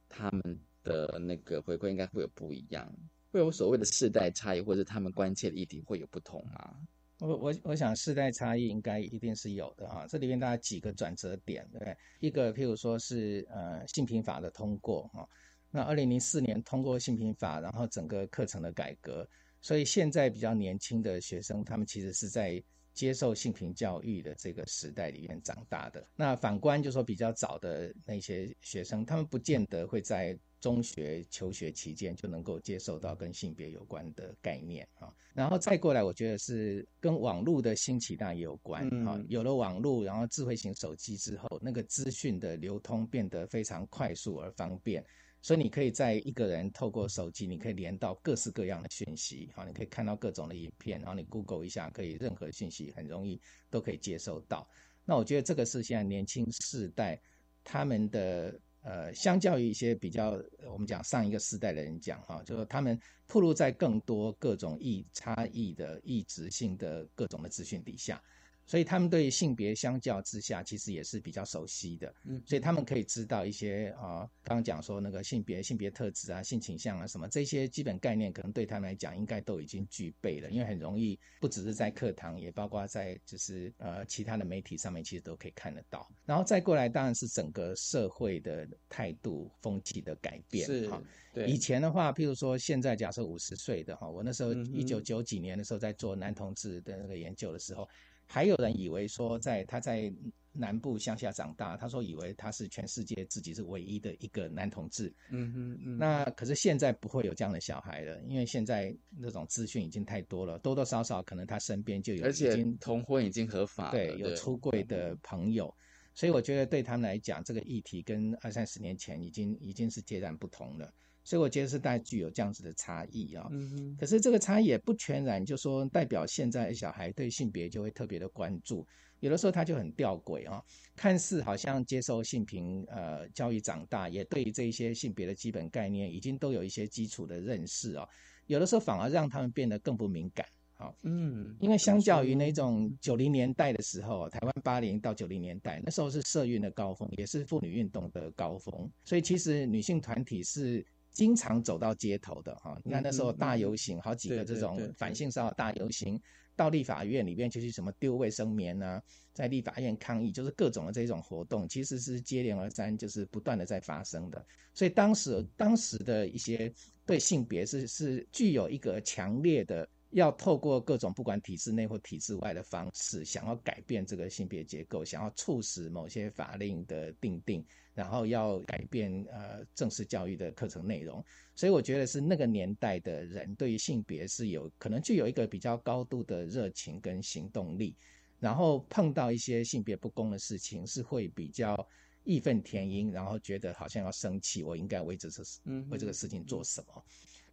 S2: 他们的那个回馈应该会有不一样，会有所谓的世代差异，或者他们关切的议题会有不同吗？
S3: 我我我想世代差异应该一定是有的啊，这里面大概几个转折点，对不对？一个譬如说是呃性平法的通过啊。那二零零四年通过性平法，然后整个课程的改革，所以现在比较年轻的学生，他们其实是在接受性平教育的这个时代里面长大的。那反观就说比较早的那些学生，他们不见得会在中学求学期间就能够接受到跟性别有关的概念啊。然后再过来，我觉得是跟网络的兴起大也有关啊。有了网络，然后智慧型手机之后，那个资讯的流通变得非常快速而方便。所以你可以在一个人透过手机，你可以连到各式各样的讯息，好，你可以看到各种的影片，然后你 Google 一下，可以任何讯息很容易都可以接收到。那我觉得这个是现在年轻世代他们的呃，相较于一些比较我们讲上一个世代的人讲哈，就是他们暴露在更多各种异差异的异质性的各种的资讯底下。所以他们对性别相较之下，其实也是比较熟悉的，嗯，所以他们可以知道一些啊，刚刚讲说那个性别、性别特质啊、性倾向啊什么这些基本概念，可能对他们来讲应该都已经具备了，因为很容易，不只是在课堂，也包括在就是呃其他的媒体上面，其实都可以看得到。然后再过来，当然是整个社会的态度风气的改变，
S2: 是
S3: 哈。以前的话，譬如说现在假设五十岁的哈，我那时候一九九几年的时候在做男同志的那个研究的时候。还有人以为说，在他在南部乡下长大，他说以为他是全世界自己是唯一的一个男同志。嗯哼嗯。那可是现在不会有这样的小孩了，因为现在那种资讯已经太多了，多多少少可能他身边就有，
S2: 而且同婚已经合法，
S3: 对，有出柜的朋友，所以我觉得对他们来讲，这个议题跟二三十年前已经已经是截然不同了。所以我觉得是带具有这样子的差异啊，嗯可是这个差异也不全然就说代表现在小孩对性别就会特别的关注，有的时候他就很吊诡啊，看似好像接受性平呃教育长大，也对于这一些性别的基本概念已经都有一些基础的认识啊，有的时候反而让他们变得更不敏感啊，嗯，因为相较于那。种九零年代的时候，台湾八零到九零年代那时候是社运的高峰，也是妇女运动的高峰，所以其实女性团体是。经常走到街头的哈，你看那时候大游行，好几个这种反性骚扰大游行，到立法院里面就是什么丢卫生棉啊，在立法院抗议，就是各种的这种活动，其实是接连而三，就是不断的在发生的。所以当时当时的一些对性别是是具有一个强烈的。要透过各种不管体制内或体制外的方式，想要改变这个性别结构，想要促使某些法令的定定，然后要改变呃正式教育的课程内容。所以我觉得是那个年代的人对于性别是有可能具有一个比较高度的热情跟行动力，然后碰到一些性别不公的事情是会比较义愤填膺，然后觉得好像要生气，我应该为这事为这个事情做什么。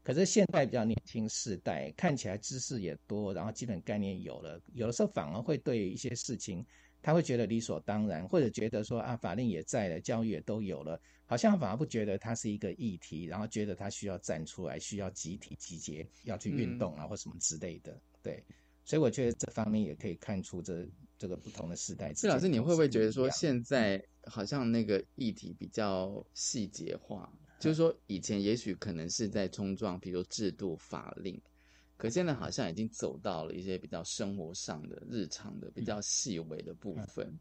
S3: 可是现在比较年轻世代，看起来知识也多，然后基本概念有了，有的时候反而会对一些事情，他会觉得理所当然，或者觉得说啊，法令也在了，教育也都有了，好像反而不觉得它是一个议题，然后觉得他需要站出来，需要集体集结，要去运动啊或什么之类的。对，所以我觉得这方面也可以看出这这个不同的时代。
S2: 谢老师，你会不会觉得说现在好像那个议题比较细节化？就是说，以前也许可能是在冲撞，比如制度、法令，可现在好像已经走到了一些比较生活上的、日常的、比较细微的部分。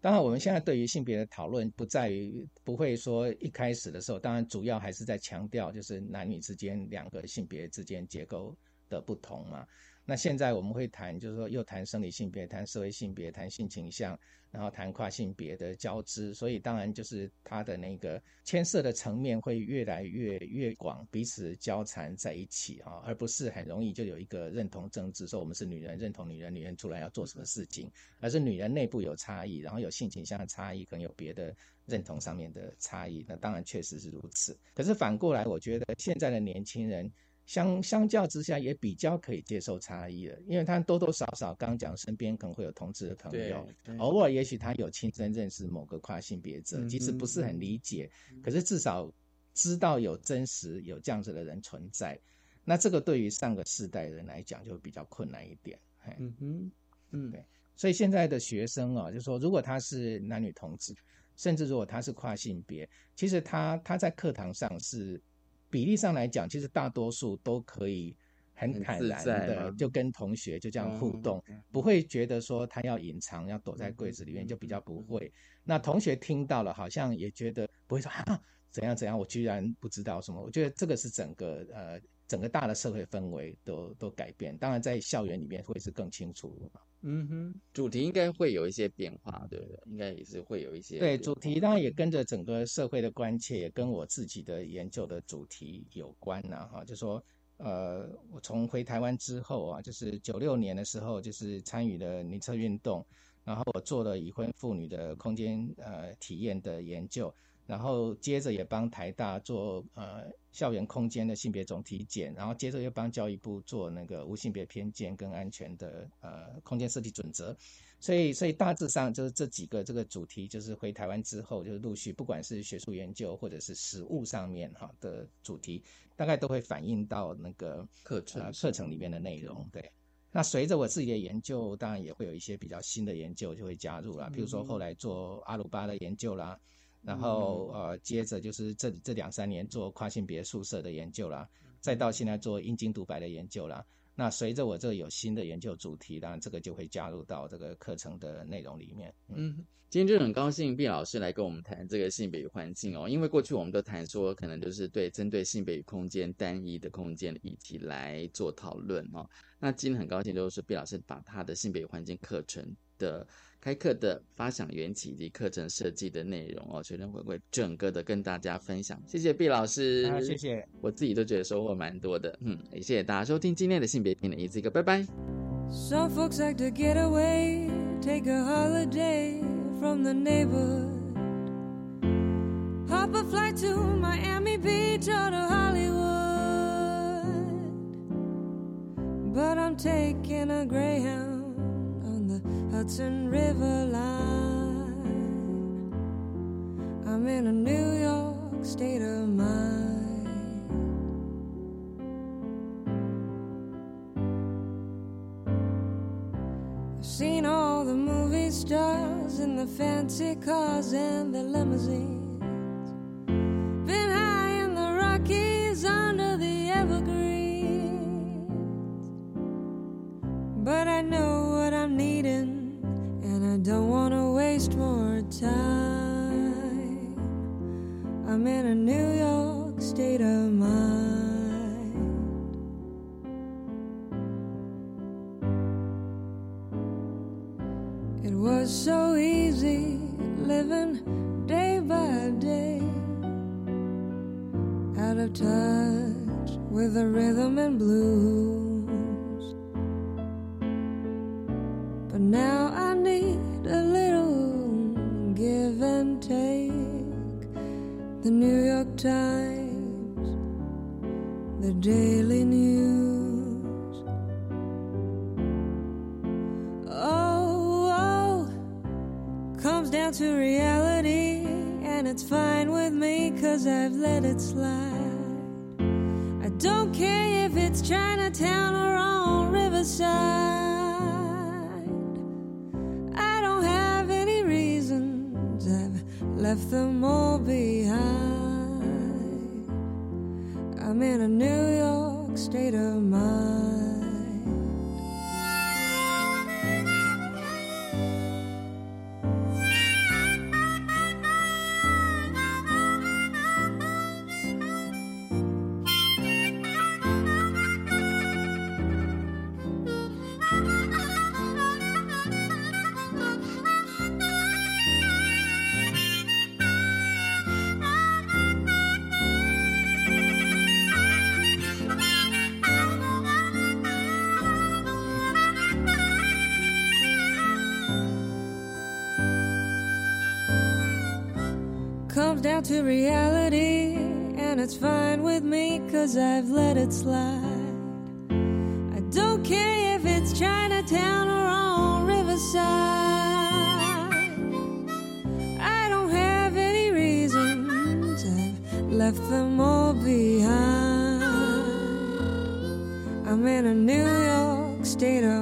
S3: 当然，我们现在对于性别的讨论，不在于不会说一开始的时候，当然主要还是在强调，就是男女之间两个性别之间结构的不同嘛。那现在我们会谈，就是说又谈生理性别，谈社会性别，谈性倾向，然后谈跨性别的交织，所以当然就是它的那个牵涉的层面会越来越越广，彼此交缠在一起啊，而不是很容易就有一个认同政治，说我们是女人认同女人，女人出来要做什么事情，而是女人内部有差异，然后有性倾向的差异，可能有别的认同上面的差异，那当然确实是如此。可是反过来，我觉得现在的年轻人。相相较之下，也比较可以接受差异了，因为他多多少少刚刚讲身边可能会有同志的朋友，偶尔也许他有亲身认识某个跨性别者，即使不是很理解，可是至少知道有真实有这样子的人存在，那这个对于上个世代人来讲就比较困难一点。
S9: 嗯哼，嗯，
S3: 对，所以现在的学生啊，就是说如果他是男女同志，甚至如果他是跨性别，其实他他在课堂上是比例上来讲，其实大多数都可以很坦然的就跟同学就这样互动，不会觉得说他要隐藏要躲在柜子里面，就比较不会。那同学听到了，好像也觉得不会说啊怎样怎样，我居然不知道什么。我觉得这个是整个呃。整个大的社会氛围都都改变，当然在校园里面会是更清楚
S9: 嘛。嗯哼，主题应该会有一些变化，对不对？应该也是会有一些。
S3: 对，主题当然也跟着整个社会的关切，也跟我自己的研究的主题有关呐。哈，就说呃，我从回台湾之后啊，就是九六年的时候，就是参与了女厕运动，然后我做了已婚妇女的空间呃体验的研究。然后接着也帮台大做呃校园空间的性别总体检，然后接着又帮教育部做那个无性别偏见跟安全的呃空间设计准则，所以所以大致上就是这几个这个主题，就是回台湾之后就是陆续不管是学术研究或者是实务上面哈的主题，大概都会反映到那个
S9: 课程
S3: 课程里面的内容。对，那随着我自己的研究，当然也会有一些比较新的研究就会加入啦，比如说后来做阿鲁巴的研究啦。然后呃，接着就是这这两三年做跨性别宿舍的研究啦，再到现在做阴茎独白的研究啦。那随着我这有新的研究主题，当然这个就会加入到这个课程的内容里面。
S9: 嗯，今天就很高兴毕老师来跟我们谈这个性别与环境哦，因为过去我们都谈说可能就是对针对性别与空间单一的空间的议题来做讨论哦。那今天很高兴就是毕老师把他的性别与环境课程的。开课的发想缘起以及课程设计的内容哦，学生会会整个的跟大家分享。谢谢毕老师，
S3: 谢谢，
S9: 我自己都觉得收获蛮多的。嗯，也谢谢大家收听今天的性别平等一字一个，拜拜。Hudson River line. I'm in a New York state of mind. I've seen all the movie stars in the fancy cars and the limousines. Don't want to waste more time. I'm in a New York state of mind. It was so easy living day by day, out of touch with the rhythm and blues. But now I The New York Times, the Daily News. Oh, oh, comes down to reality, and it's fine with me, cause I've let it slide. I don't care if it's Chinatown or on Riverside. Left them all behind. I'm in a New York state of mind. To reality, and it's fine with me, cause I've let it slide. I don't care if it's Chinatown or on Riverside. I don't have any reasons, I've left them all behind. I'm in a New York state of.